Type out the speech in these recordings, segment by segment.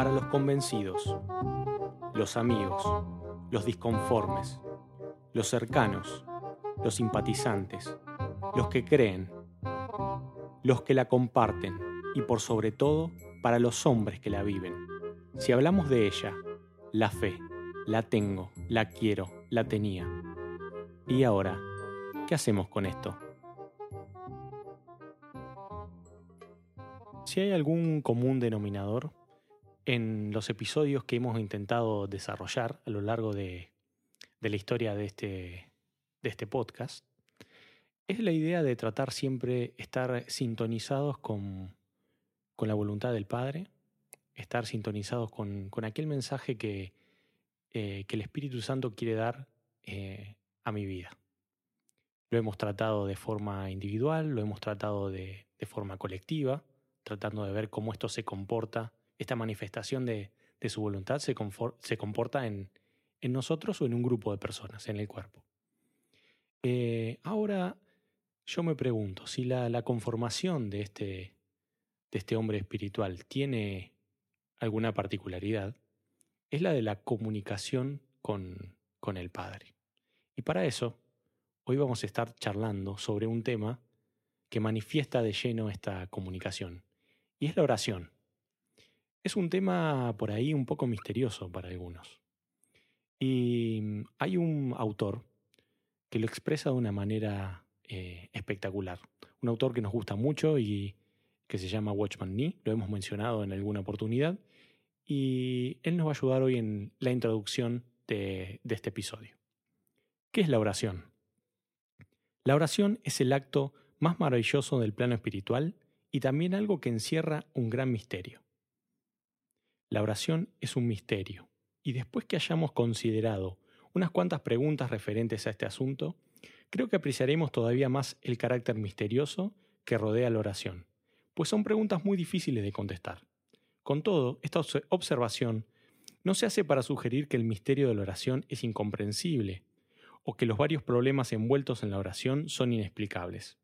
para los convencidos, los amigos, los disconformes, los cercanos, los simpatizantes, los que creen, los que la comparten y por sobre todo para los hombres que la viven. Si hablamos de ella, la fe, la tengo, la quiero, la tenía. ¿Y ahora? ¿Qué hacemos con esto? Si hay algún común denominador en los episodios que hemos intentado desarrollar a lo largo de, la historia de este, de este podcast, es la idea de tratar siempre estar sintonizados con, la voluntad del Padre, estar sintonizados con, aquel mensaje que, eh, que, el Espíritu Santo quiere dar eh, a mi vida. Lo hemos tratado de forma individual, lo hemos tratado de, forma colectiva, tratando de ver cómo esto se comporta, esta manifestación de, su voluntad se, se comporta en, nosotros o en un grupo de personas, en el cuerpo. Eh, ahora yo me pregunto si la, conformación de este, de este hombre espiritual tiene alguna particularidad, es la de la comunicación con, con el Padre. Y para eso Hoy vamos a estar charlando sobre un tema que manifiesta de lleno esta comunicación, y es la oración. Es un tema por ahí un poco misterioso para algunos. Y mm, hay un autor que lo expresa de una manera eh, espectacular. Un autor que nos gusta mucho y que se llama Watchman Nee, lo hemos mencionado en alguna oportunidad, y él nos va a ayudar hoy en la introducción de este episodio. ¿Qué es la oración? La oración es el acto más maravilloso del plano espiritual y también algo que encierra un gran misterio. La oración es un misterio, y después que hayamos considerado unas cuantas preguntas referentes a este asunto, creo que apreciaremos todavía más el carácter misterioso que rodea la oración, pues son preguntas muy difíciles de contestar. Con todo, esta observación no se hace para sugerir que el misterio de la oración es incomprensible, o que los varios problemas envueltos en la oración son inexplicables.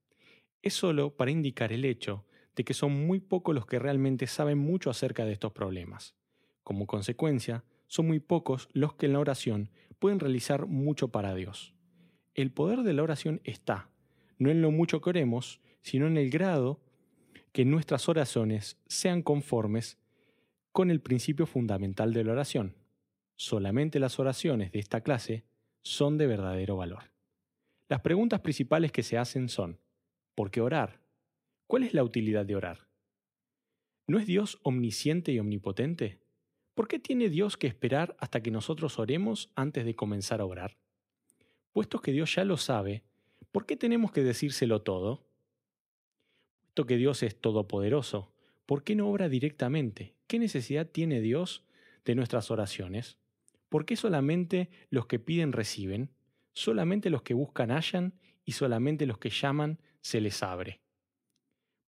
Es solo para indicar el hecho de que son muy pocos los que realmente saben mucho acerca de estos problemas. Como consecuencia, son muy pocos los que en la oración pueden realizar mucho para Dios. El poder de la oración está, no en lo mucho que oremos, sino en el grado que nuestras oraciones sean conformes con el principio fundamental de la oración. Solamente las oraciones de esta clase son de verdadero valor. Las preguntas principales que se hacen son, ¿por qué orar? ¿Cuál es la utilidad de orar? ¿No es Dios omnisciente y omnipotente? ¿Por qué tiene Dios que esperar hasta que nosotros oremos antes de comenzar a orar? Puesto que Dios ya lo sabe, ¿por qué tenemos que decírselo todo? Puesto que Dios es todopoderoso, ¿por qué no obra directamente? ¿Qué necesidad tiene Dios de nuestras oraciones? ¿Por qué solamente los que piden reciben? Solamente los que buscan hallan y solamente los que llaman se les abre.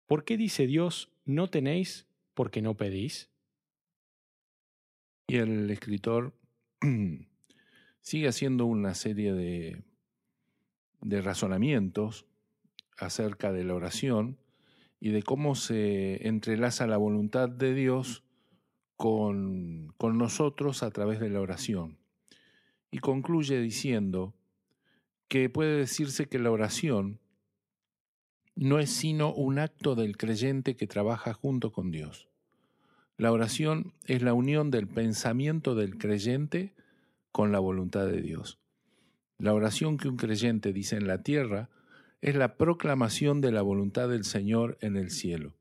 ¿Por qué dice Dios, no tenéis porque no pedís? Y el escritor sigue haciendo una serie de, de razonamientos acerca de la oración y de cómo se entrelaza la voluntad de Dios con, nosotros a través de la oración. Y concluye diciendo que puede decirse que la oración no es sino un acto del creyente que trabaja junto con Dios. La oración es la unión del pensamiento del creyente con la voluntad de Dios. La oración que un creyente dice en la tierra es la proclamación de la voluntad del Señor en el cielo.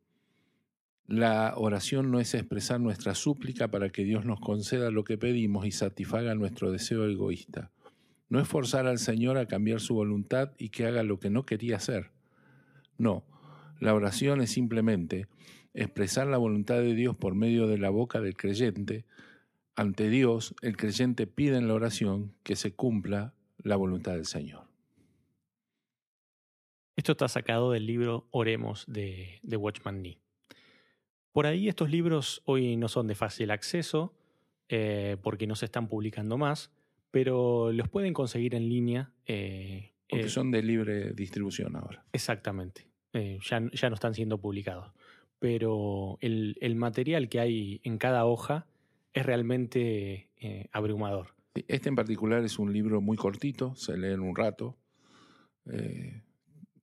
La oración no es expresar nuestra súplica para que Dios nos conceda lo que pedimos y satisfaga nuestro deseo egoísta. No es forzar al Señor a cambiar su voluntad y que haga lo que no quería hacer. No, la oración es simplemente expresar la voluntad de Dios por medio de la boca del creyente. Ante Dios, el creyente pide en la oración que se cumpla la voluntad del Señor. Esto está sacado del libro Oremos de, de Watchman Nee. Por ahí estos libros hoy no son de fácil acceso eh, porque no se están publicando más, pero los pueden conseguir en línea. Eh, porque eh, son de libre distribución ahora. Exactamente, ya, ya, no están siendo publicados. Pero el, material que hay en cada hoja es realmente eh, abrumador. Este en particular es un libro muy cortito, se lee en un rato, eh,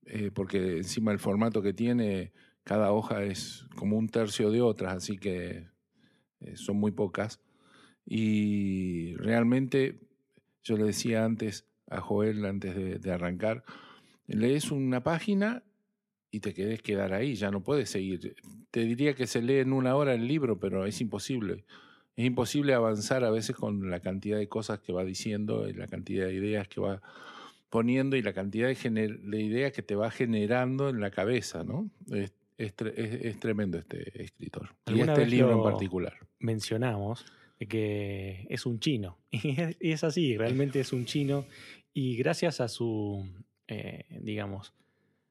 eh, porque encima el formato que tiene, cada hoja es como un tercio de otras, así que son muy pocas. Y realmente, yo le decía antes a Joel, antes de, de arrancar, lees una página y te querés quedar ahí, ya no puedes seguir. Te diría que se lee en una hora el libro, pero es imposible. Es imposible avanzar a veces con la cantidad de cosas que va diciendo, y la cantidad de ideas que va poniendo y la cantidad de, de ideas que te va generando en la cabeza, ¿no? Es, es, tremendo este escritor. Y este libro en particular. Mencionamos que es un chino. Y es así, realmente es un chino. Y gracias a su, eh, digamos,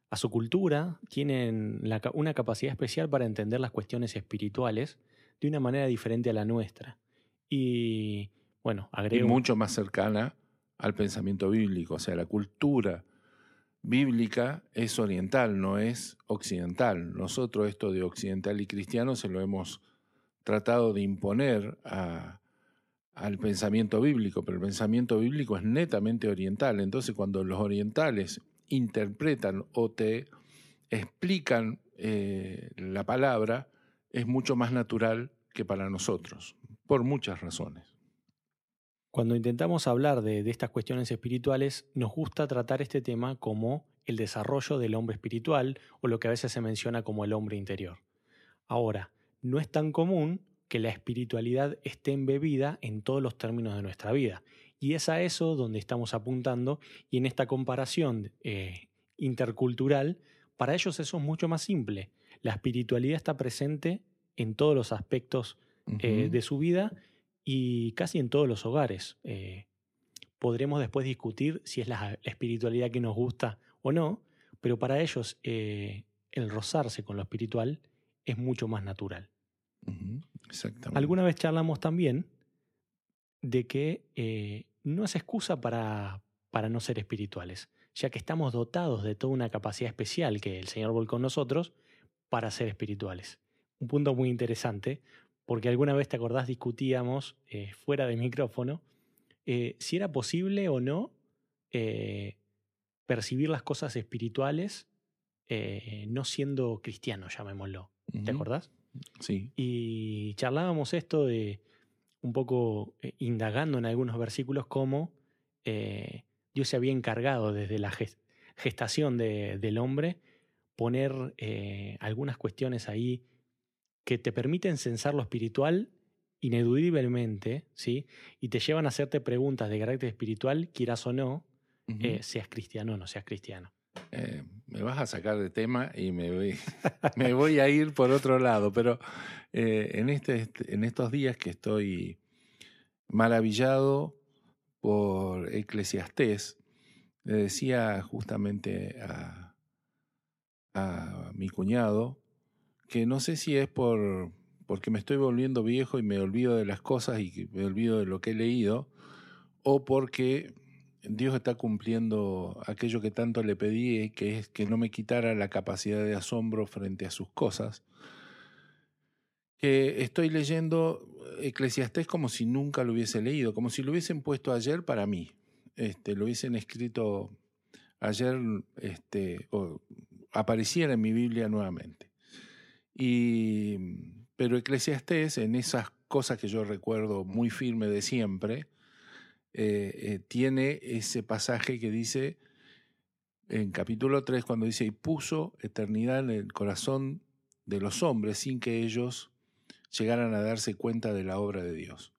a su cultura, tienen una capacidad especial para entender las cuestiones espirituales de una manera diferente a la nuestra. Y bueno, agrego. Y mucho más cercana al pensamiento bíblico, o sea, la cultura bíblica es oriental, no es occidental. Nosotros esto de occidental y cristiano se lo hemos tratado de imponer al pensamiento bíblico, pero el pensamiento bíblico es netamente oriental. Entonces, cuando los orientales interpretan o te explican eh, la palabra es mucho más natural que para nosotros, por muchas razones. Cuando intentamos hablar de, estas cuestiones espirituales, nos gusta tratar este tema como el desarrollo del hombre espiritual o lo que a veces se menciona como el hombre interior. Ahora, no es tan común que la espiritualidad esté embebida en todos los términos de nuestra vida. Y es a eso donde estamos apuntando y en esta comparación eh, intercultural, para ellos eso es mucho más simple. La espiritualidad está presente en todos los aspectos eh, de su vida y casi en todos los hogares. Eh, podremos después discutir si es la, espiritualidad que nos gusta o no, pero para ellos el rozarse con lo espiritual es mucho más natural. Exactamente. Alguna vez charlamos también de que no es excusa para, para no ser espirituales, ya que estamos dotados de toda una capacidad especial que el Señor volcó en nosotros para ser espirituales. Un punto muy interesante, porque alguna vez te acordás discutíamos eh, fuera de micrófono eh, si era posible o no eh, percibir las cosas espirituales no siendo cristiano, llamémoslo. ¿Te acordás? Sí. Y charlábamos esto de un poco eh, indagando en algunos versículos cómo eh, Dios se había encargado desde la gestación del hombre poner eh, algunas cuestiones ahí que te permiten censar lo espiritual ineludiblemente, ¿sí? Y te llevan a hacerte preguntas de carácter espiritual, quieras o no, seas cristiano o no seas cristiano. Me vas a sacar de tema y me voy, me voy a ir por otro lado, pero en, este, en estos días que estoy maravillado por Eclesiastés, le decía justamente a, a mi cuñado que no sé si es por porque me estoy volviendo viejo y me olvido de las cosas y me olvido de lo que he leído, o porque Dios está cumpliendo aquello que tanto le pedí, que es que no me quitara la capacidad de asombro frente a sus cosas, que estoy leyendo Eclesiastés como si nunca lo hubiese leído, como si lo hubiesen puesto ayer para mí, este, lo hubiesen escrito ayer, este, o apareciera en mi Biblia nuevamente. Y, pero Eclesiastés, en esas cosas que yo recuerdo muy firme de siempre, eh, eh, tiene ese pasaje que dice en capítulo 3, cuando dice, y puso eternidad en el corazón de los hombres sin que ellos llegaran a darse cuenta de la obra de Dios.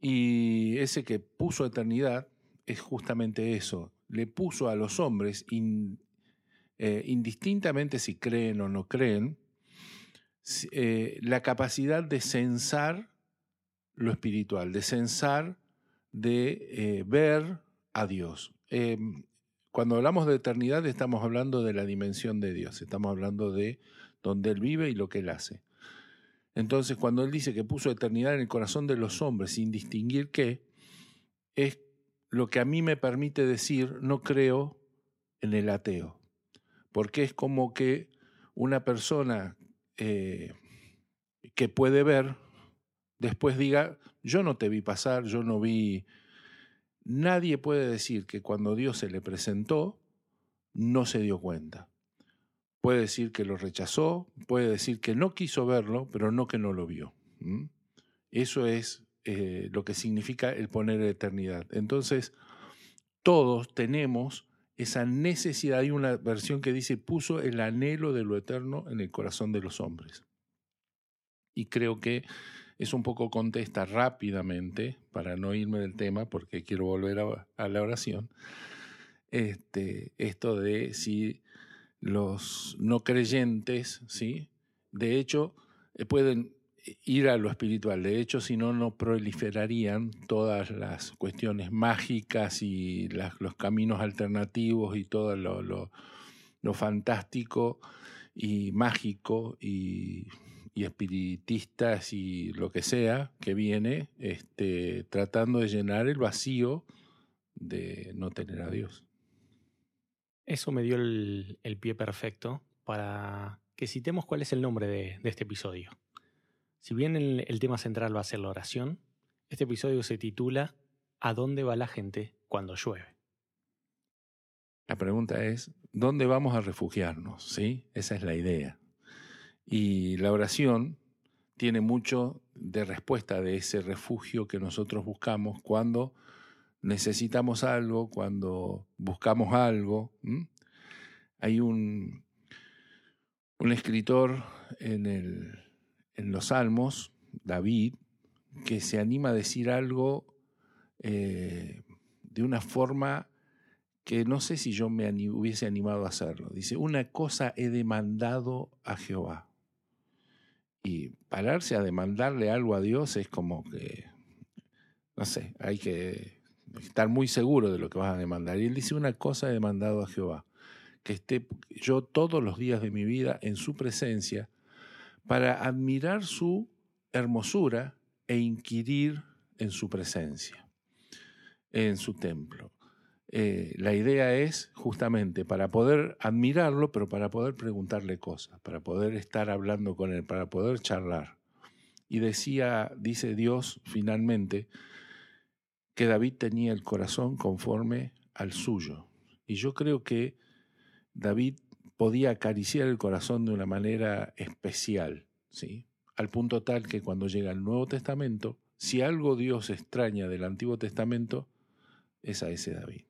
Y ese que puso eternidad es justamente eso, le puso a los hombres, eh, indistintamente si creen o no creen, la capacidad de censar lo espiritual, de censar, de eh, ver a Dios. Em, cuando hablamos de eternidad estamos hablando de la dimensión de Dios, estamos hablando de donde Él vive y lo que Él hace. Entonces, cuando él dice que puso eternidad en el corazón de los hombres sin distinguir qué, es lo que a mí me permite decir no creo en el ateo. Porque es como que una persona eh, que puede ver, después diga, yo no te vi pasar, yo no vi... Nadie puede decir que cuando Dios se le presentó, no se dio cuenta. Puede decir que lo rechazó, puede decir que no quiso verlo, pero no que no lo vio. Eso es eh, lo que significa el poner eternidad. Entonces, todos tenemos esa necesidad. Hay una versión que dice, puso el anhelo de lo eterno en el corazón de los hombres. Y creo que es un poco contesta rápidamente, para no irme del tema, porque quiero volver a, la oración, este, esto de si los no creyentes, ¿sí? de hecho, eh, pueden ir a lo espiritual. De hecho, si no, no proliferarían todas las cuestiones mágicas y los caminos alternativos y todo lo, lo, fantástico y mágico y, y, espiritistas y lo que sea que viene este, tratando de llenar el vacío de no tener a Dios. Eso me dio el, pie perfecto para que citemos cuál es el nombre de este episodio. Si bien el, tema central va a ser la oración, este episodio se titula ¿A dónde va la gente cuando llueve? La pregunta es, ¿dónde vamos a refugiarnos? ¿Sí? Esa es la idea. Y la oración tiene mucho de respuesta de ese refugio que nosotros buscamos cuando necesitamos algo, cuando buscamos algo. Hay un, un escritor en el en los Salmos, David, que se anima a decir algo eh, de una forma que no sé si yo me hubiese animado a hacerlo. Dice, una cosa he demandado a Jehová. Y pararse a demandarle algo a Dios es como que, no sé, hay que estar muy seguro de lo que vas a demandar. Y él dice, una cosa he demandado a Jehová, que esté yo todos los días de mi vida en su presencia para admirar su hermosura e inquirir en su presencia, en su templo. Eh, la idea es justamente para poder admirarlo, pero para poder preguntarle cosas, para poder estar hablando con él, para poder charlar. Y decía, dice Dios finalmente, que David tenía el corazón conforme al suyo. Y yo creo que David podía acariciar el corazón de una manera especial, ¿sí? al punto tal que cuando llega el Nuevo Testamento, si algo Dios extraña del Antiguo Testamento, es a ese David.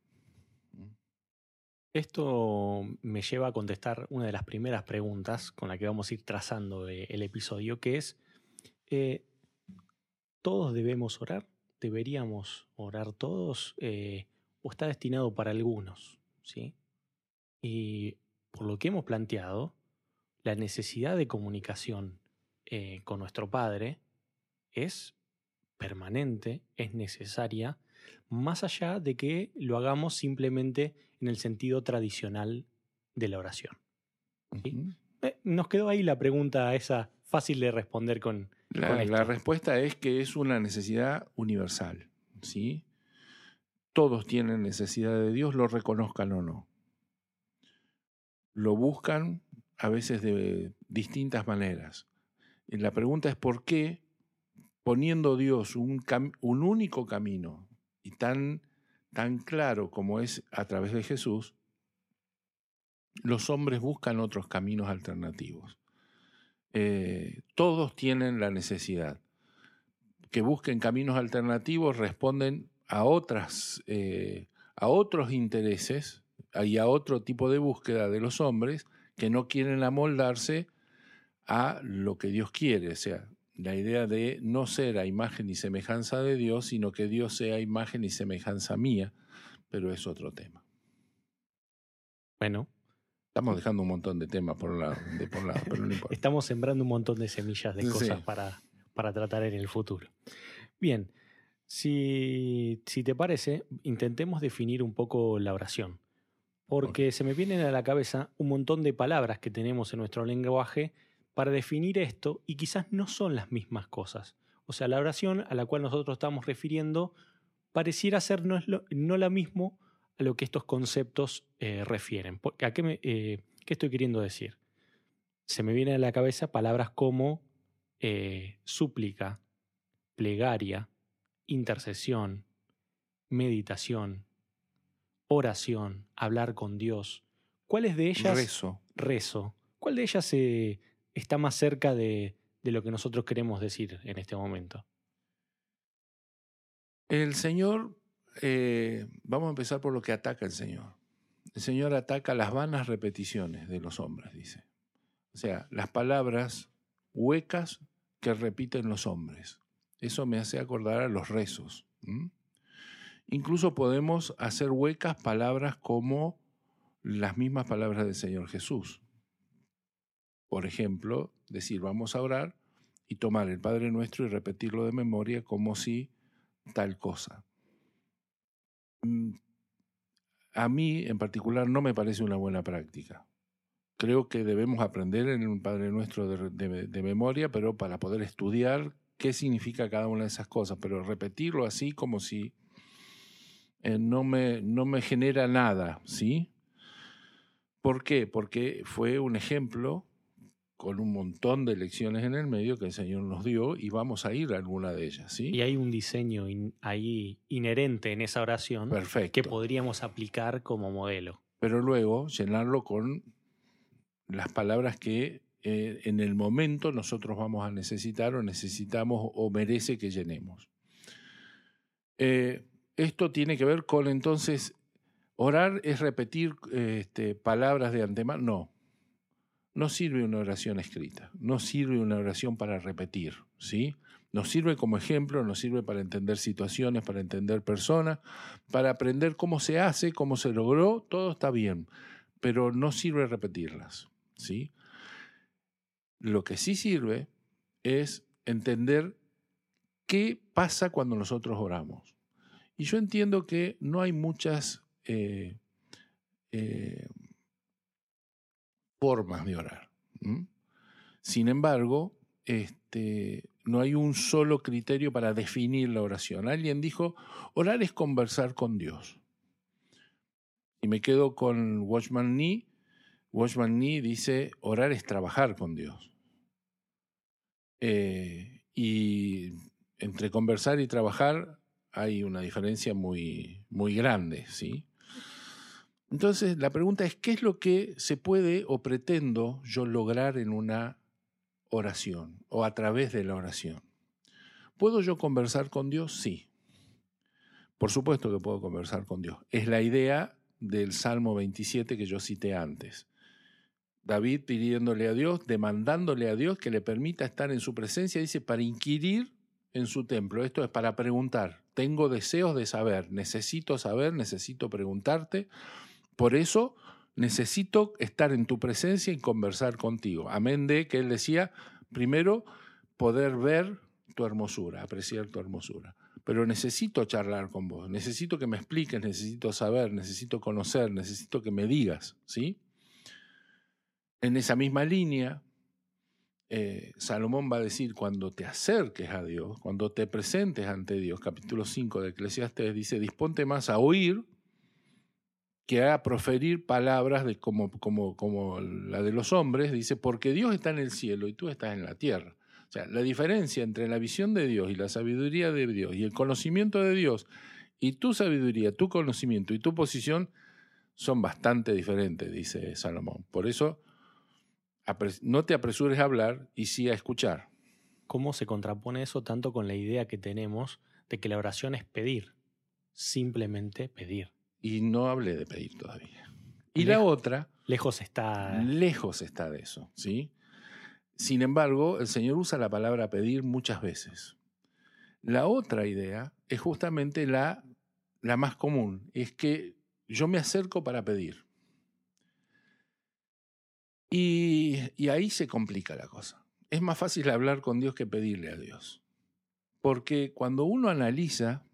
Esto me lleva a contestar una de las primeras preguntas con la que vamos a ir trazando eh, el episodio, que es, eh, ¿todos debemos orar? ¿Deberíamos orar todos? Eh, ¿O está destinado para algunos? ¿sí? Y por lo que hemos planteado, la necesidad de comunicación con nuestro Padre es permanente, es necesaria, más allá de que lo hagamos simplemente en el sentido tradicional de la oración. Eh, nos quedó ahí la pregunta esa fácil de responder con... La, la respuesta es que es una necesidad universal. ¿sí? Todos tienen necesidad de Dios, lo reconozcan o no lo buscan a veces de distintas maneras. Y la pregunta es por qué, poniendo Dios un, un único camino y tan, tan claro como es a través de Jesús, los hombres buscan otros caminos alternativos. Eh, todos tienen la necesidad. Que busquen caminos alternativos responden a, otras, eh, a otros intereses hay otro tipo de búsqueda de los hombres que no quieren amoldarse a lo que Dios quiere, o sea, la idea de no ser a imagen y semejanza de Dios, sino que Dios sea imagen y semejanza mía, pero es otro tema. Bueno. Estamos dejando un montón de temas por un lado, de por lado pero no importa. Estamos sembrando un montón de semillas de cosas para, para tratar en el futuro. Bien, si, si te parece, intentemos definir un poco la oración porque se me vienen a la cabeza un montón de palabras que tenemos en nuestro lenguaje para definir esto y quizás no son las mismas cosas. O sea, la oración a la cual nosotros estamos refiriendo pareciera ser no, es no la mismo a lo que estos conceptos eh, refieren. ¿A qué, eh, qué, estoy queriendo decir? Se me vienen a la cabeza palabras como eh, súplica, plegaria, intercesión, meditación, oración, hablar con Dios. ¿Cuáles de ellas... Rezo. Rezo. ¿Cuál de ellas eh, está más cerca de, lo que nosotros queremos decir en este momento? El Señor, eh, vamos a empezar por lo que ataca el Señor. El Señor ataca las vanas repeticiones de los hombres, dice. O sea, las palabras huecas que repiten los hombres. Eso me hace acordar a los rezos. Incluso podemos hacer huecas palabras como las mismas palabras del Señor Jesús. Por ejemplo, decir vamos a orar y tomar el Padre Nuestro y repetirlo de memoria como si tal cosa. Mm, a mí en particular no me parece una buena práctica. Creo que debemos aprender en un Padre Nuestro de, memoria, pero para poder estudiar qué significa cada una de esas cosas, pero repetirlo así como si eh, no, me, no me genera nada, ¿sí? ¿Por qué? Porque fue un ejemplo con un montón de lecciones en el medio que el Señor nos dio y vamos a ir a alguna de ellas, ¿sí? Y hay un diseño ahí inherente en esa oración que podríamos aplicar como modelo. Pero luego llenarlo con las palabras que eh, en el momento nosotros vamos a necesitar o necesitamos o merece que llenemos. Eh, esto tiene que ver con entonces, orar es repetir este, palabras de antemano. No, no sirve una oración escrita, no sirve una oración para repetir, ¿sí? Nos sirve como ejemplo, nos sirve para entender situaciones, para entender personas, para aprender cómo se hace, cómo se logró, todo está bien, pero no sirve repetirlas, ¿sí? Lo que sí sirve es entender qué pasa cuando nosotros oramos. Y yo entiendo que no hay muchas eh, eh, formas de orar. Sin embargo, este, no hay un solo criterio para definir la oración. Alguien dijo, orar es conversar con Dios. Y me quedo con Watchman Nee. Watchman Nee dice, orar es trabajar con Dios. Eh, y entre conversar y trabajar hay una diferencia muy, muy grande, ¿sí? Entonces, la pregunta es, ¿qué es lo que se puede o pretendo yo lograr en una oración o a través de la oración? ¿Puedo yo conversar con Dios? Sí. Por supuesto que puedo conversar con Dios. Es la idea del Salmo 27 que yo cité antes. David pidiéndole a Dios, demandándole a Dios que le permita estar en su presencia, dice, para inquirir en su templo. Esto es para preguntar. Tengo deseos de saber, necesito saber, necesito preguntarte. Por eso necesito estar en tu presencia y conversar contigo. Amén de que él decía, primero, poder ver tu hermosura, apreciar tu hermosura. Pero necesito charlar con vos, necesito que me expliques, necesito saber, necesito conocer, necesito que me digas, ¿sí? En esa misma línea, eh, Salomón va a decir, cuando te acerques a Dios, cuando te presentes ante Dios, capítulo 5 de Eclesiastes dice, disponte más a oír que a proferir palabras como, como, como la de los hombres, dice, porque Dios está en el cielo y tú estás en la tierra. O sea, la diferencia entre la visión de Dios y la sabiduría de Dios y el conocimiento de Dios y tu sabiduría, tu conocimiento y tu posición son bastante diferentes, dice Salomón. Por eso, no te apresures a hablar y sí a escuchar. ¿Cómo se contrapone eso tanto con la idea que tenemos de que la oración es pedir? Simplemente pedir. Y no hablé de pedir todavía. Y la otra... Lejos está... Lejos está de eso, ¿sí? Sin embargo, el Señor usa la palabra pedir muchas veces. La otra idea es justamente la, la más común, es que yo me acerco para pedir. Y, y, ahí se complica la cosa. Es más fácil hablar con Dios que pedirle a Dios. Porque cuando uno analiza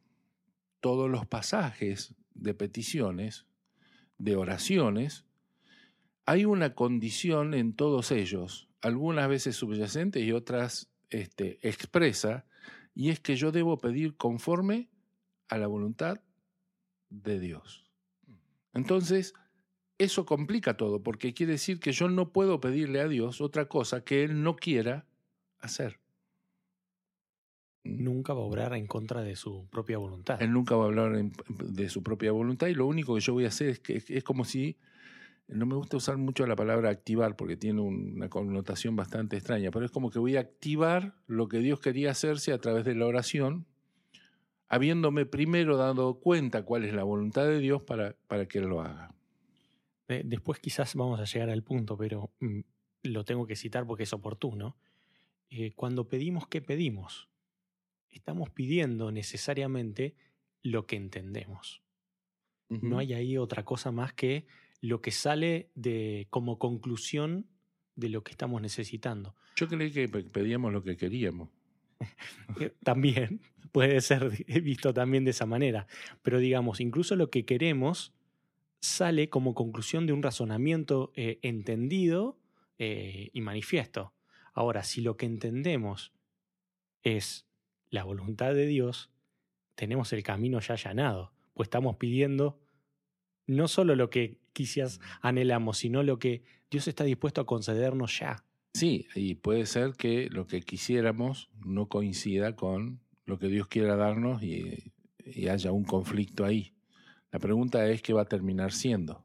todos los pasajes de peticiones, de oraciones, hay una condición en todos ellos, algunas veces subyacente y otras este, expresa, y es que yo debo pedir conforme a la voluntad de Dios. Entonces, eso complica todo, porque quiere decir que yo no puedo pedirle a Dios otra cosa que Él no quiera hacer. Nunca va a obrar en contra de su propia voluntad. Él nunca va a hablar de su propia voluntad y lo único que yo voy a hacer es que es, como si, no me gusta usar mucho la palabra activar porque tiene un- una connotación bastante extraña, pero es como que voy a activar lo que Dios quería hacerse a través de la oración, habiéndome primero dado cuenta cuál es la voluntad de Dios para, para que Él lo haga. De- Después quizás vamos a llegar al punto, pero mm, lo tengo que citar porque es oportuno. Eh, cuando pedimos, ¿qué pedimos? Estamos pidiendo necesariamente lo que entendemos. No hay ahí otra cosa más que lo que sale de, como conclusión de lo que estamos necesitando. Yo creí que pe- pedíamos lo que queríamos. Eh, También puede ser visto también de esa manera, pero digamos, incluso lo que queremos sale como conclusión de un razonamiento eh, entendido eh, y manifiesto. Ahora, si lo que entendemos es la voluntad de Dios, tenemos el camino ya allanado, pues estamos pidiendo no solo lo que quizás anhelamos, sino lo que Dios está dispuesto a concedernos ya. Sí, y puede ser que lo que quisiéramos no coincida con lo que Dios quiera darnos y, y haya un conflicto ahí. La pregunta es qué va a terminar siendo.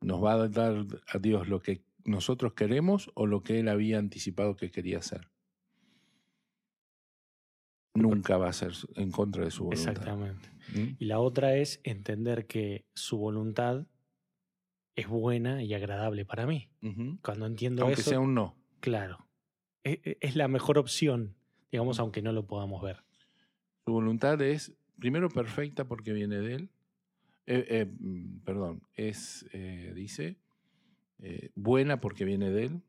¿Nos va a dar a Dios lo que nosotros queremos o lo que Él había anticipado que quería hacer? Nunca va a ser en contra de su voluntad. Exactamente. ¿Mm? Y la otra es entender que su voluntad es buena y agradable para mí. Cuando entiendo Aunque eso, sea un no. claro, e- e- es la mejor opción, digamos, aunque no lo podamos ver. Su voluntad es, primero, perfecta porque viene de Él. Eh, eh, mm, perdón, es, eh, dice, buena porque viene de Él.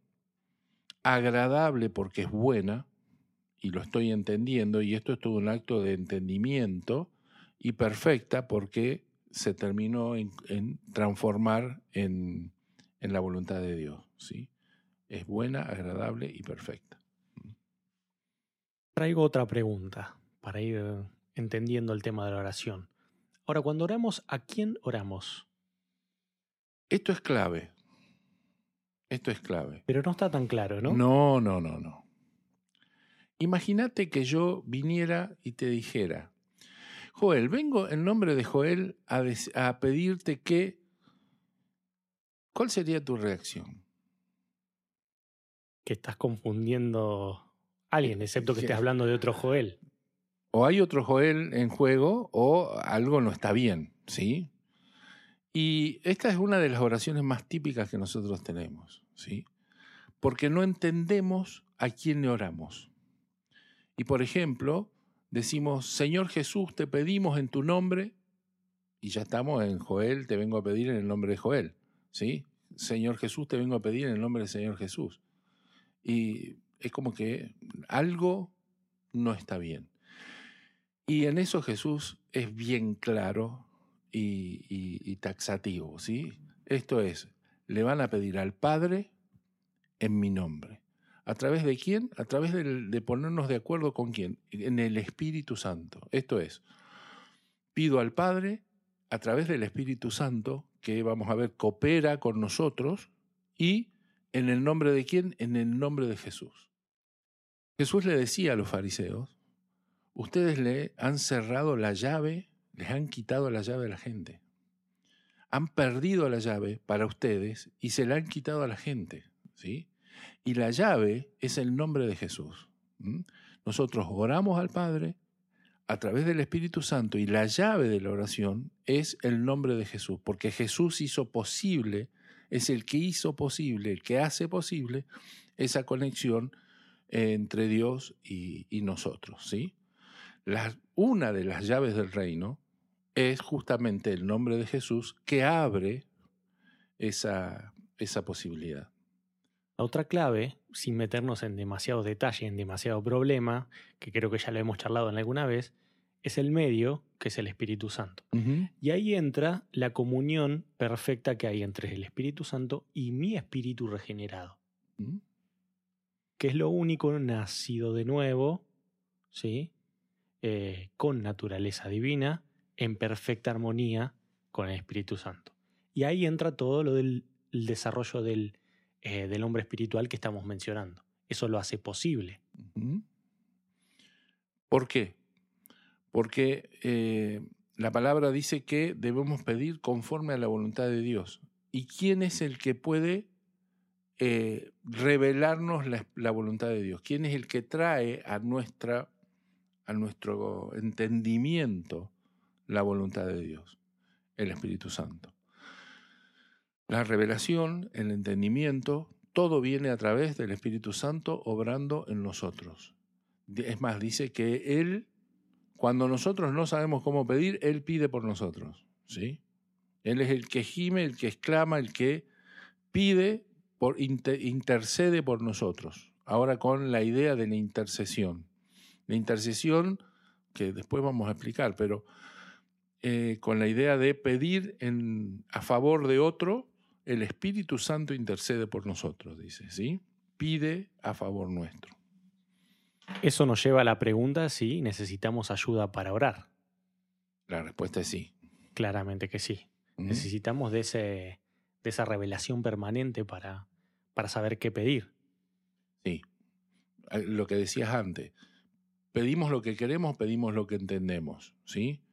Agradable porque es buena, y lo estoy entendiendo, y esto es todo un acto de entendimiento. Y perfecta porque se terminó en, en transformar en, en la voluntad de Dios. ¿sí? Es buena, agradable y perfecta. Traigo otra pregunta para ir entendiendo el tema de la oración. Ahora, cuando oramos, ¿a quién oramos? Esto es clave. Esto es clave. Pero no está tan claro, ¿no? No, no, no, no. Imagínate que yo viniera y te dijera, Joel, vengo en nombre de Joel a, pedirte que... ¿Cuál sería tu reacción? Que estás confundiendo a alguien, excepto que ¿Qué? estés hablando de otro Joel. O hay otro Joel en juego o algo no está bien, ¿sí? Y esta es una de las oraciones más típicas que nosotros tenemos, ¿sí? Porque no entendemos a quién le oramos. Y por ejemplo, decimos, Señor Jesús, te pedimos en tu nombre, y ya estamos en Joel, te vengo a pedir en el nombre de Joel, ¿sí? Señor Jesús, te vengo a pedir en el nombre del Señor Jesús. Y es como que algo no está bien. Y en eso Jesús es bien claro y, taxativo, ¿sí? Esto es, le van a pedir al Padre en mi nombre. ¿A través de quién? A través de ponernos de acuerdo con quién. En el Espíritu Santo. Esto es, pido al Padre a través del Espíritu Santo, que vamos a ver, coopera con nosotros, y en el nombre de quién? En el nombre de Jesús. Jesús le decía a los fariseos, ustedes le han cerrado la llave, les han quitado la llave a la gente. Han perdido la llave para ustedes y se la han quitado a la gente, ¿sí? Y la llave es el nombre de Jesús. Nosotros oramos al Padre a través del Espíritu Santo y la llave de la oración es el nombre de Jesús, porque Jesús hizo posible, es el que hizo posible, el que hace posible esa conexión entre Dios y, y nosotros, ¿sí? La- una de las llaves del reino es justamente el nombre de Jesús que abre esa, esa posibilidad. La otra clave, sin meternos en demasiado detalle, en demasiado problema, que creo que ya lo hemos charlado en alguna vez, es el medio, que es el Espíritu Santo. Y ahí entra la comunión perfecta que hay entre el Espíritu Santo y mi espíritu regenerado, ¿Mm? que es lo único nacido de nuevo, ¿sí? Eh, con naturaleza divina, en perfecta armonía con el Espíritu Santo. Y ahí entra todo lo del el desarrollo del, eh, del hombre espiritual que estamos mencionando. Eso lo hace posible. ¿Por qué? Porque eh, la palabra dice que debemos pedir conforme a la voluntad de Dios. ¿Y quién es el que puede eh, revelarnos la, voluntad de Dios? ¿Quién es el que trae a, nuestra, a nuestro entendimiento la voluntad de Dios? El Espíritu Santo. La revelación, el entendimiento, todo viene a través del Espíritu Santo obrando en nosotros. Es más, dice que Él, cuando nosotros no sabemos cómo pedir, Él pide por nosotros. ¿sí? Él es el que gime, el que exclama, el que pide, por, intercede por nosotros. Ahora con la idea de la intercesión. La intercesión, que después vamos a explicar, pero eh, con la idea de pedir en, a favor de otro el Espíritu Santo intercede por nosotros, dice, ¿sí? Pide a favor nuestro. Eso nos lleva a la pregunta si necesitamos ayuda para orar. La respuesta es sí. Claramente que sí. Necesitamos de, ese, de esa revelación permanente para, para saber qué pedir. Sí. Lo que decías antes. Pedimos lo que queremos, pedimos lo que entendemos, ¿sí?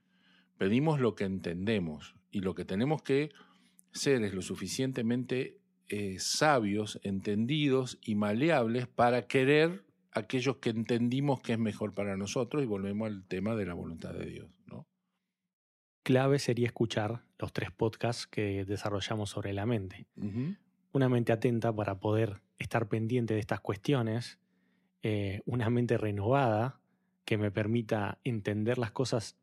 Pedimos lo que entendemos y lo que tenemos que seres lo suficientemente eh, sabios, entendidos y maleables para querer aquellos que entendimos que es mejor para nosotros y volvemos al tema de la voluntad de Dios. ¿no? Clave sería escuchar los tres podcasts que desarrollamos sobre la mente. Una mente atenta para poder estar pendiente de estas cuestiones, eh, una mente renovada que me permita entender las cosas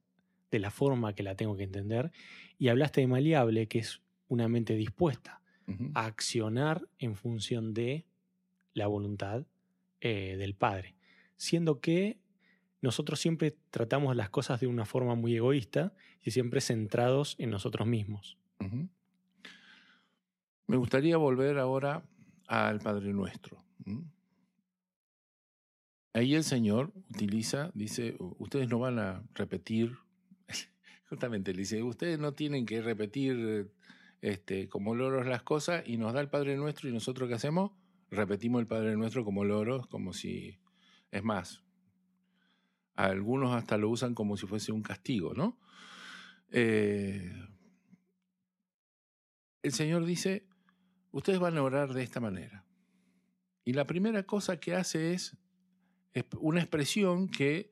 de la forma que la tengo que entender. Y hablaste de maleable, que es una mente dispuesta a accionar en función de la voluntad eh, del Padre. Siendo que nosotros siempre tratamos las cosas de una forma muy egoísta y siempre centrados en nosotros mismos. Me gustaría volver ahora al Padre Nuestro. Ahí el Señor utiliza, dice, ustedes no van a repetir, justamente dice, ustedes no tienen que repetir este, como loros las cosas y nos da el Padre Nuestro y nosotros qué hacemos? Repetimos el Padre Nuestro como loros, como si... Es más, algunos hasta lo usan como si fuese un castigo, ¿no? Eh, el Señor dice, ustedes van a orar de esta manera. Y la primera cosa que hace es una expresión que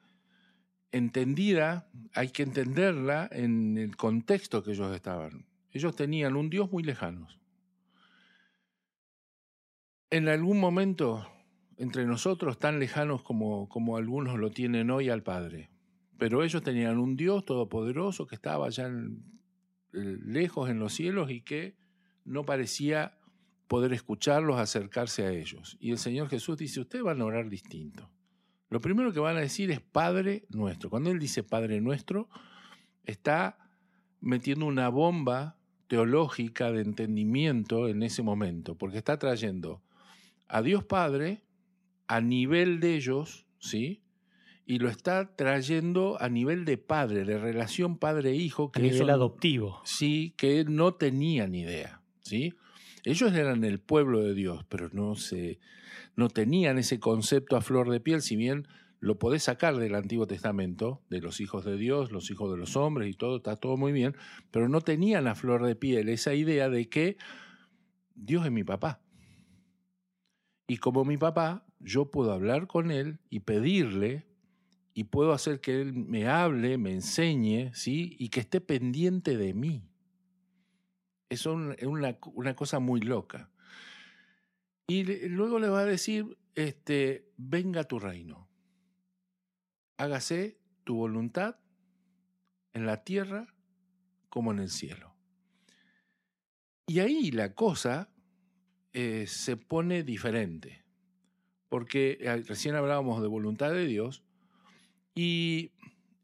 entendida, hay que entenderla en el contexto que ellos estaban. Ellos tenían un Dios muy lejano. En algún momento, entre nosotros, tan lejanos como, como algunos lo tienen hoy al Padre. Pero ellos tenían un Dios todopoderoso que estaba allá lejos en los cielos y que no parecía poder escucharlos, acercarse a ellos. Y el Señor Jesús dice, ustedes van a orar distinto. Lo primero que van a decir es Padre nuestro. Cuando Él dice Padre nuestro, está metiendo una bomba teológica de entendimiento en ese momento, porque está trayendo a Dios Padre a nivel de ellos, ¿sí? Y lo está trayendo a nivel de padre, de relación padre-hijo. Que a nivel adoptivo. Sí, que no tenían idea, ¿sí? Ellos eran el pueblo de Dios, pero no, se, no tenían ese concepto a flor de piel, si bien lo podés sacar del Antiguo Testamento, de los hijos de Dios, los hijos de los hombres y todo, está todo muy bien, pero no tenían a flor de piel esa idea de que Dios es mi papá. Y como mi papá, yo puedo hablar con él y pedirle y puedo hacer que él me hable, me enseñe, ¿sí? Y que esté pendiente de mí. Es una, una cosa muy loca. Y luego le va a decir, este, venga tu reino hágase tu voluntad en la tierra como en el cielo. Y ahí la cosa eh, se pone diferente, porque eh, recién hablábamos de voluntad de Dios y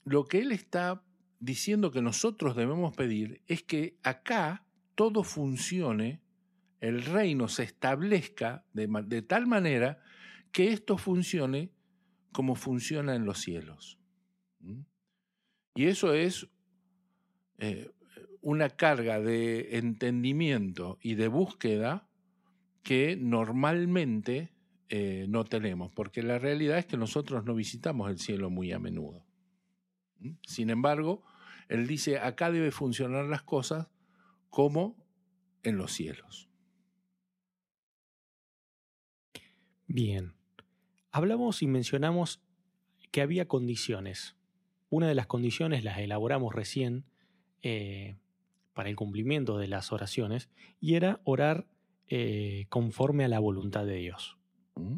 lo que Él está diciendo que nosotros debemos pedir es que acá todo funcione, el reino se establezca de, de tal manera que esto funcione cómo funciona en los cielos. Y eso es eh, una carga de entendimiento y de búsqueda que normalmente eh, no tenemos, porque la realidad es que nosotros no visitamos el cielo muy a menudo. Sin embargo, él dice, acá debe funcionar las cosas como en los cielos. Bien, hablamos y mencionamos que había condiciones. Una de las condiciones las elaboramos recién eh, para el cumplimiento de las oraciones y era orar eh, conforme a la voluntad de Dios. ¿Mm?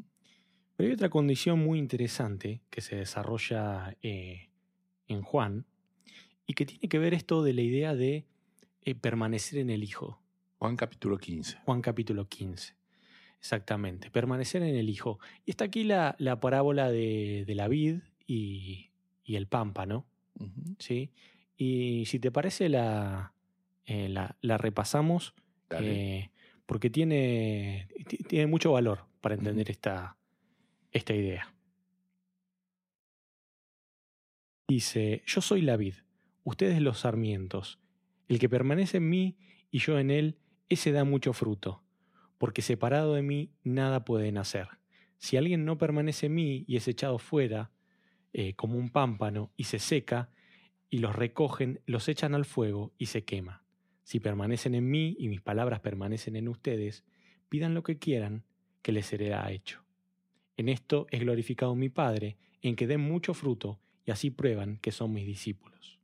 Pero hay otra condición muy interesante que se desarrolla eh, en Juan y que tiene que ver esto de la idea de permanecer en el Hijo. Juan capítulo 15. Juan capítulo 15. Exactamente, permanecer en el Hijo. Y está aquí la, la parábola de, de, la vid y, y el pámpano. ¿sí? Y si te parece, la, eh, la, la repasamos eh, porque tiene, ti- tiene mucho valor para entender esta, esta idea. Dice, yo soy la vid, ustedes los sarmientos. El que permanece en mí y yo en él, ese da mucho fruto, porque separado de mí nada pueden hacer. Si alguien no permanece en mí y es echado fuera, eh, como un pámpano, y se seca, y los recogen, los echan al fuego y se quema. Si permanecen en mí y mis palabras permanecen en ustedes, pidan lo que quieran, que les será hecho. En esto es glorificado mi Padre, en que den mucho fruto y así prueban que son mis discípulos.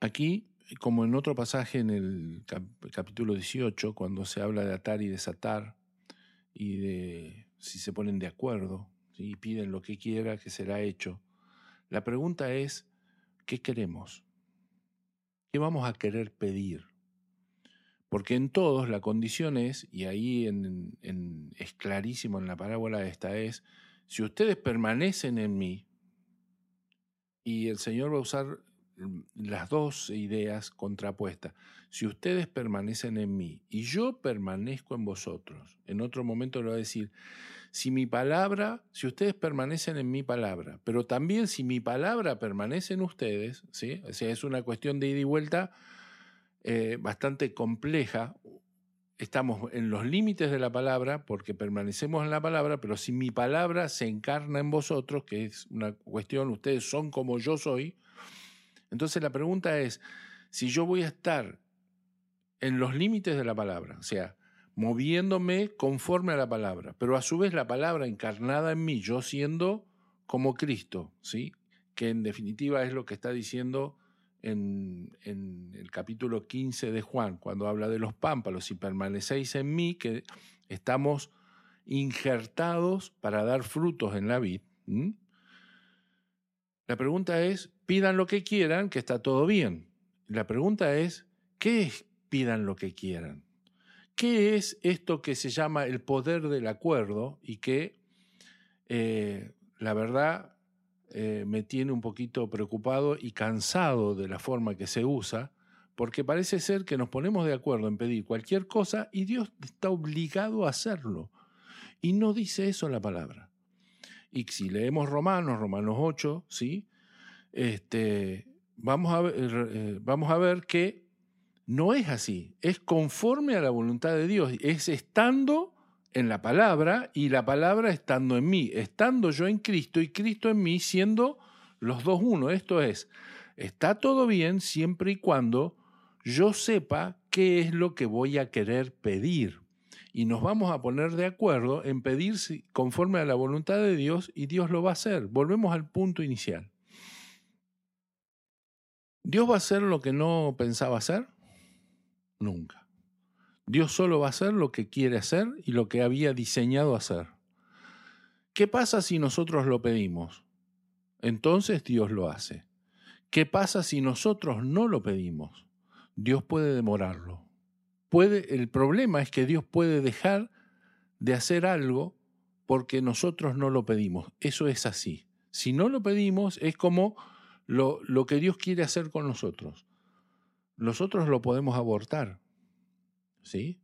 Aquí, como en otro pasaje en el cap- capítulo 18, cuando se habla de atar y desatar, y de si se ponen de acuerdo y piden lo que quiera, que será hecho, la pregunta es, ¿qué queremos? ¿Qué vamos a querer pedir? Porque en todos la condición es, y ahí es clarísimo en la parábola esta, es, si ustedes permanecen en mí, y el Señor va a usar las dos ideas contrapuestas. Si ustedes permanecen en mí y yo permanezco en vosotros, en otro momento lo va a decir, si mi palabra, si ustedes permanecen en mi palabra, pero también si mi palabra permanece en ustedes, ¿sí? o sea, es una cuestión de ida y vuelta eh, bastante compleja. Estamos en los límites de la palabra porque permanecemos en la palabra, pero si mi palabra se encarna en vosotros, que es una cuestión, ustedes son como yo soy, entonces la pregunta es, si yo voy a estar en los límites de la palabra, o sea, moviéndome conforme a la palabra, pero a su vez la palabra encarnada en mí, yo siendo como Cristo, ¿sí? Que en definitiva es lo que está diciendo en, el capítulo 15 de Juan, cuando habla de los pámpanos, si permanecéis en mí, que estamos injertados para dar frutos en la vid. ¿m? La pregunta es, pidan lo que quieran, que está todo bien. La pregunta es, ¿qué es pidan lo que quieran? ¿Qué es esto que se llama el poder del acuerdo y que, eh, la verdad, eh, me tiene un poquito preocupado y cansado de la forma que se usa? Porque parece ser que nos ponemos de acuerdo en pedir cualquier cosa y Dios está obligado a hacerlo. Y no dice eso la palabra. Y si leemos Romanos, Romanos 8, ¿sí? Este, vamos, a ver, eh, vamos a ver que no es así. Es conforme a la voluntad de Dios. Es estando en la palabra y la palabra estando en mí. Estando yo en Cristo y Cristo en mí, siendo los dos uno. Esto es, está todo bien siempre y cuando yo sepa qué es lo que voy a querer pedir y nos vamos a poner de acuerdo en pedir conforme a la voluntad de Dios y Dios lo va a hacer. Volvemos al punto inicial. ¿Dios va a hacer lo que no pensaba hacer? Nunca. Dios solo va a hacer lo que quiere hacer y lo que había diseñado hacer. ¿Qué pasa si nosotros lo pedimos? Entonces Dios lo hace. ¿Qué pasa si nosotros no lo pedimos? Dios puede demorarlo el problema es que Dios puede dejar de hacer algo porque nosotros no lo pedimos. Eso es así. Si no lo pedimos, es como lo, lo que Dios quiere hacer con nosotros. Nosotros lo podemos abortar. ¿Sí?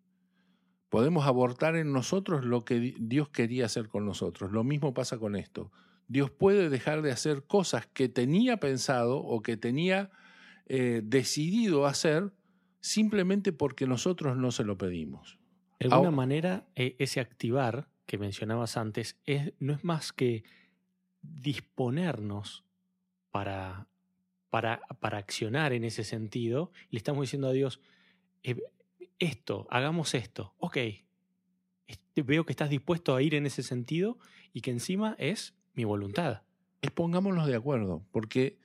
Podemos abortar en nosotros lo que di- Dios quería hacer con nosotros. Lo mismo pasa con esto. Dios puede dejar de hacer cosas que tenía pensado o que tenía eh, decidido hacer simplemente porque nosotros no se lo pedimos. De alguna manera, e, ese activar que mencionabas antes es, no es más que disponernos para, para, para accionar en ese sentido. Le estamos diciendo a Dios, eh, esto, hagamos esto. Ok, veo que estás dispuesto a ir en ese sentido y que encima es mi voluntad. Es pongámonos de acuerdo, porque,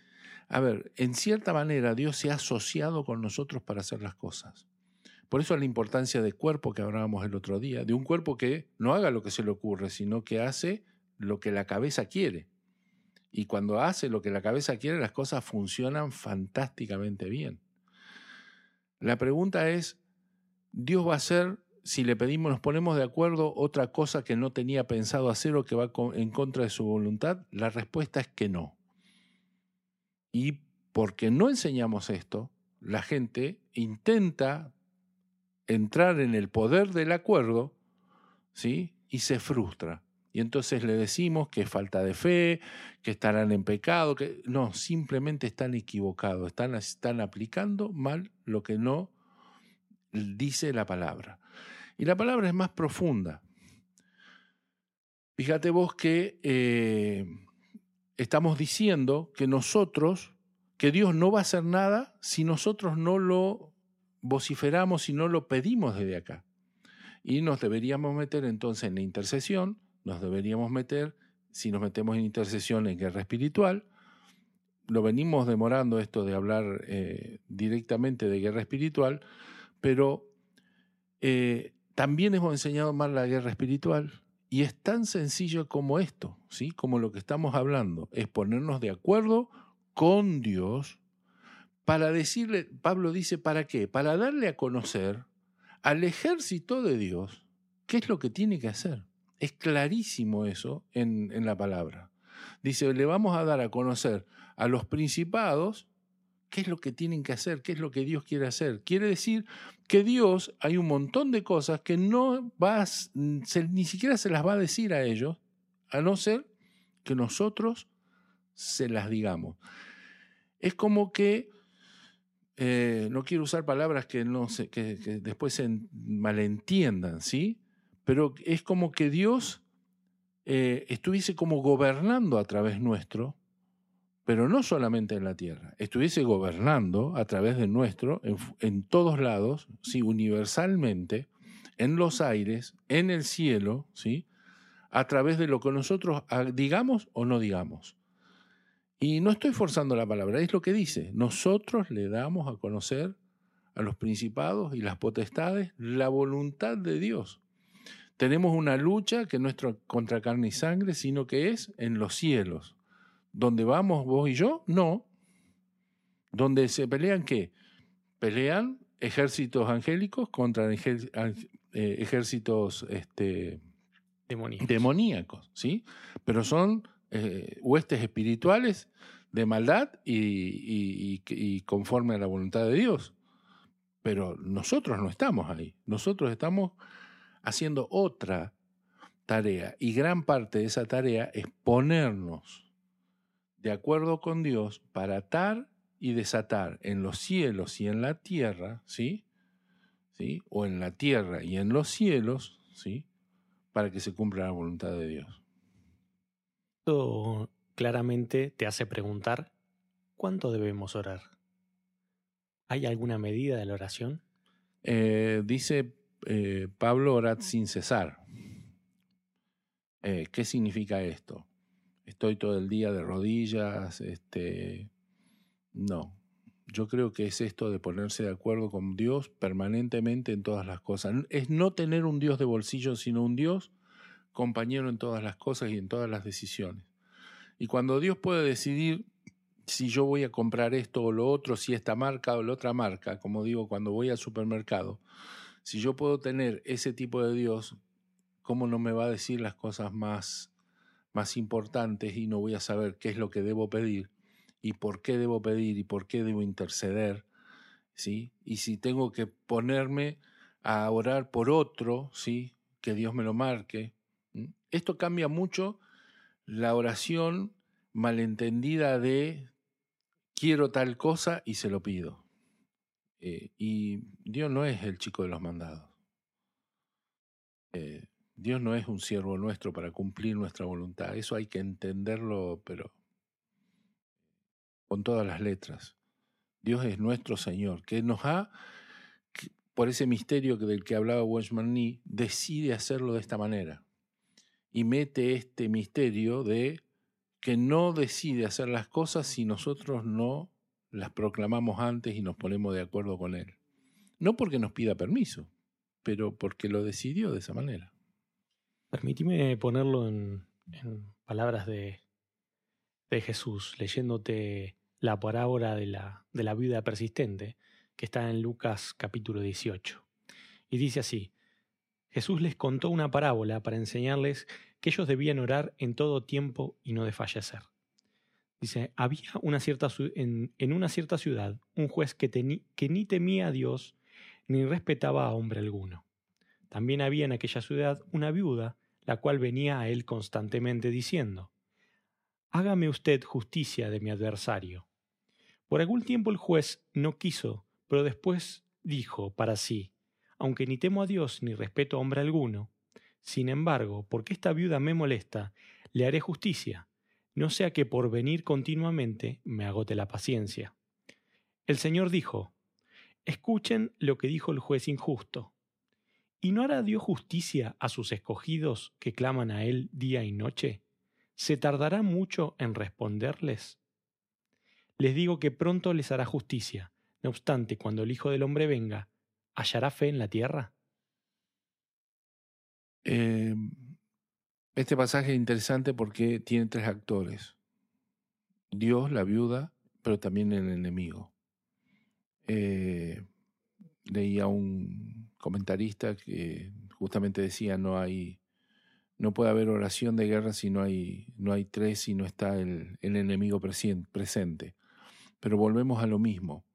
a ver, en cierta manera Dios se ha asociado con nosotros para hacer las cosas. Por eso la importancia del cuerpo que hablábamos el otro día, de un cuerpo que no haga lo que se le ocurre, sino que hace lo que la cabeza quiere. Y cuando hace lo que la cabeza quiere, las cosas funcionan fantásticamente bien. La pregunta es, ¿Dios va a hacer, si le pedimos, nos ponemos de acuerdo, otra cosa que no tenía pensado hacer o que va en contra de su voluntad? La respuesta es que no. Y porque no enseñamos esto, la gente intenta entrar en el poder del acuerdo, ¿sí? Y se frustra. Y entonces le decimos que es falta de fe, que estarán en pecado, que no, simplemente están equivocados, están, están aplicando mal lo que no dice la palabra. Y la palabra es más profunda. Fíjate vos que eh, estamos diciendo que nosotros, que Dios no va a hacer nada si nosotros no lo vociferamos y no lo pedimos desde acá. Y nos deberíamos meter entonces en la intercesión, nos deberíamos meter, si nos metemos en intercesión, en guerra espiritual. Lo venimos demorando esto de hablar eh, directamente de guerra espiritual, pero eh, también hemos enseñado más la guerra espiritual. Y es tan sencillo como esto, ¿sí? como lo que estamos hablando, es ponernos de acuerdo con Dios para decirle, Pablo dice, ¿para qué? Para darle a conocer al ejército de Dios qué es lo que tiene que hacer. Es clarísimo eso en, en la palabra. Dice, le vamos a dar a conocer a los principados qué es lo que tienen que hacer, qué es lo que Dios quiere hacer. Quiere decir que Dios hay un montón de cosas que no va ni siquiera se las va a decir a ellos, a no ser que nosotros se las digamos. Es como que eh, no quiero usar palabras que, no se, que, después se malentiendan, ¿sí? Pero es como que Dios eh, estuviese como gobernando a través nuestro, pero no solamente en la tierra, estuviese gobernando a través de nuestro, en, todos lados, ¿sí? universalmente, en los aires, en el cielo, ¿sí? a través de lo que nosotros digamos o no digamos. Y no estoy forzando la palabra, es lo que dice. Nosotros le damos a conocer a los principados y las potestades la voluntad de Dios. Tenemos una lucha que no es contra carne y sangre, sino que es en los cielos. ¿Dónde vamos vos y yo? No. ¿Dónde se pelean qué? Pelean ejércitos angélicos contra eh, ejércitos este, demoníacos. demoníacos, ¿sí? Pero son eh, huestes espirituales de maldad y, conforme a la voluntad de Dios. Pero nosotros no estamos ahí. Nosotros estamos haciendo otra tarea. Y gran parte de esa tarea es ponernos de acuerdo con Dios para atar y desatar en los cielos y en la tierra, ¿sí? ¿Sí? O en la tierra y en los cielos, ¿sí? Para que se cumpla la voluntad de Dios. Esto claramente te hace preguntar, ¿cuánto debemos orar? ¿Hay alguna medida de la oración? Eh, dice eh, Pablo, orad sin cesar. Eh, ¿Qué significa esto? Estoy todo el día de rodillas, este, no. Yo creo que es esto de ponerse de acuerdo con Dios permanentemente en todas las cosas. Es no tener un Dios de bolsillo, sino un Dios compañero en todas las cosas y en todas las decisiones. Y cuando Dios puede decidir si yo voy a comprar esto o lo otro, si esta marca o la otra marca, como digo, cuando voy al supermercado, si yo puedo tener ese tipo de Dios, ¿cómo no me va a decir las cosas más, más importantes y no voy a saber qué es lo que debo pedir y por qué debo pedir y por qué debo interceder? ¿sí? Y si tengo que ponerme a orar por otro, ¿sí? que Dios me lo marque, esto cambia mucho la oración malentendida de quiero tal cosa y se lo pido. Eh, y Dios no es el chico de los mandados. Dios no es un siervo nuestro para cumplir nuestra voluntad. Eso hay que entenderlo, pero con todas las letras. Dios es nuestro Señor, que nos ha, por ese misterio del que hablaba Watchman Nee, decide hacerlo de esta manera. Y mete este misterio de que no decide hacer las cosas si nosotros no las proclamamos antes y nos ponemos de acuerdo con Él. No porque nos pida permiso, pero porque lo decidió de esa manera. Permíteme ponerlo en, palabras de, Jesús, leyéndote la parábola de la, viuda persistente, que está en Lucas capítulo 18. Y dice así, Jesús les contó una parábola para enseñarles que ellos debían orar en todo tiempo y no desfallecer. Dice, había una cierta, en, una cierta ciudad un juez que, que ni temía a Dios ni respetaba a hombre alguno. También había en aquella ciudad una viuda la cual venía a él constantemente diciendo, Hágame usted justicia de mi adversario. Por algún tiempo el juez no quiso, pero después dijo para sí, aunque ni temo a Dios ni respeto a hombre alguno, sin embargo, porque esta viuda me molesta, le haré justicia, no sea que por venir continuamente me agote la paciencia. El Señor dijo, Escuchen lo que dijo el juez injusto. ¿Y no hará Dios justicia a sus escogidos que claman a Él día y noche? ¿Se tardará mucho en responderles? Les digo que pronto les hará justicia. No obstante, cuando el Hijo del Hombre venga, ¿hallará fe en la tierra? Em, este pasaje es interesante porque tiene tres actores. Dios, la viuda, pero también el enemigo. Eh, leía un comentarista que justamente decía no hay no puede haber oración de guerra si no hay no hay tres y no está el, enemigo presente pero volvemos a lo mismo.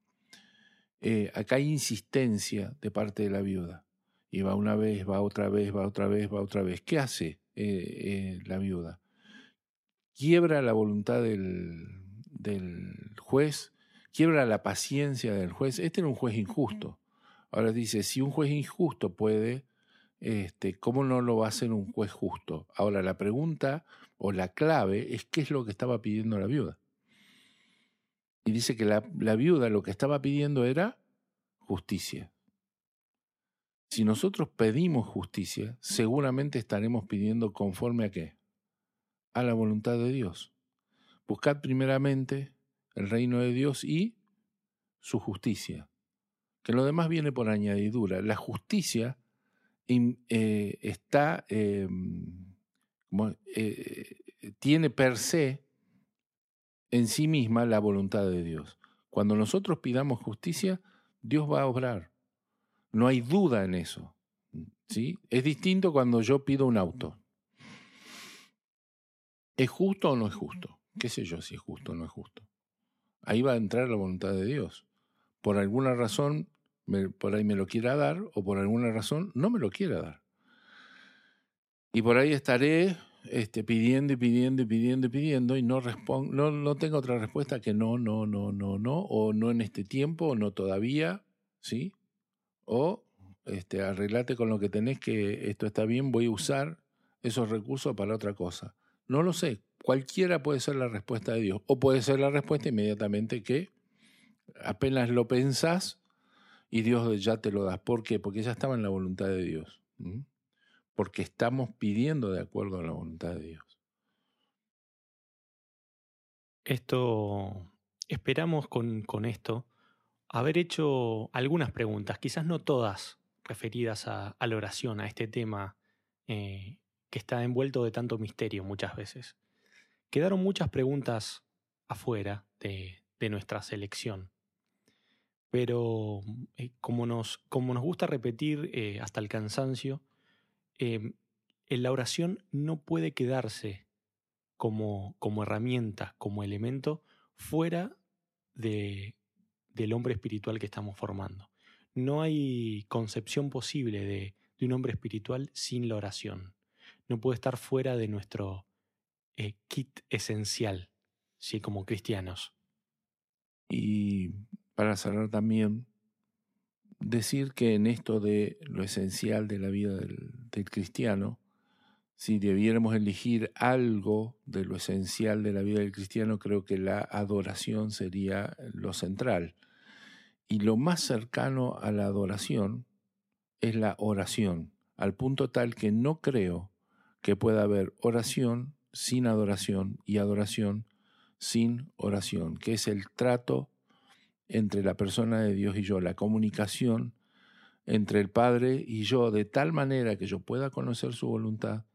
Eh, acá hay insistencia de parte de la viuda. Y va una vez va otra vez va otra vez va otra vez. Qué hace eh, eh, la viuda quiebra la voluntad del, del juez quiebra la paciencia del juez. Este era un juez injusto Ahora dice, si un juez injusto puede, este, ¿cómo no lo va a hacer un juez justo? Ahora la pregunta o la clave es qué es lo que estaba pidiendo la viuda. Y dice que la, la viuda lo que estaba pidiendo era justicia. Si nosotros pedimos justicia, seguramente estaremos pidiendo conforme a qué? A la voluntad de Dios. Buscad primeramente el reino de Dios y su justicia que lo demás viene por añadidura. La justicia eh, está, em, eh, tiene per se en sí misma la voluntad de Dios. Cuando nosotros pidamos justicia, Dios va a obrar. No hay duda en eso. ¿sí? Es distinto cuando yo pido un auto. ¿Es justo o no es justo? ¿Qué sé yo si es justo o no es justo? Ahí va a entrar la voluntad de Dios. Por alguna razón por ahí me lo quiera dar o por alguna razón no me lo quiera dar. Y por ahí estaré este, pidiendo y pidiendo y pidiendo y pidiendo y no, no, no tengo otra respuesta que no, no, no, no, no, o no en este tiempo, o no todavía, ¿sí? O este, arreglate con lo que tenés que esto está bien, voy a usar esos recursos para otra cosa. No lo sé, cualquiera puede ser la respuesta de Dios, o puede ser la respuesta inmediatamente que apenas lo pensás, y Dios ya te lo da. ¿Por qué? Porque ya estaba en la voluntad de Dios. Porque estamos pidiendo de acuerdo a la voluntad de Dios. Esto, esperamos con, esto haber hecho algunas preguntas, quizás no todas referidas a, la oración, a este tema eh, que está envuelto de tanto misterio muchas veces. Quedaron muchas preguntas afuera de nuestra selección pero eh, como, nos, como nos gusta repetir eh, hasta el cansancio, en la oración no puede quedarse como, como herramienta, como elemento, fuera de, del hombre espiritual que estamos formando. No hay concepción posible de, de un hombre espiritual sin la oración. No puede estar fuera de nuestro eh, kit esencial, ¿sí? como cristianos. Y para cerrar también, decir que en esto de lo esencial de la vida del, cristiano, si debiéramos elegir algo de lo esencial de la vida del cristiano, creo que la adoración sería lo central. Y lo más cercano a la adoración es la oración, al punto tal que no creo que pueda haber oración sin adoración y adoración sin oración, que es el trato entre la persona de Dios y yo, la comunicación entre el Padre y yo, de tal manera que yo pueda conocer su voluntad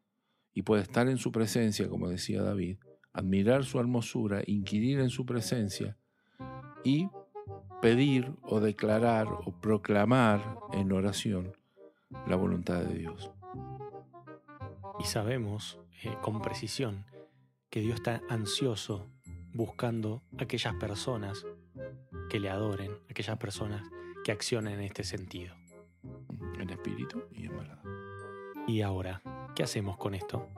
y pueda estar en su presencia, como decía David, admirar su hermosura, inquirir en su presencia y pedir o declarar o proclamar en oración la voluntad de Dios. Y sabemos eh, con precisión que Dios está ansioso buscando aquellas personas que le adoren, aquellas personas que accionen en este sentido. En espíritu y en verdad. Y ahora, ¿qué hacemos con esto?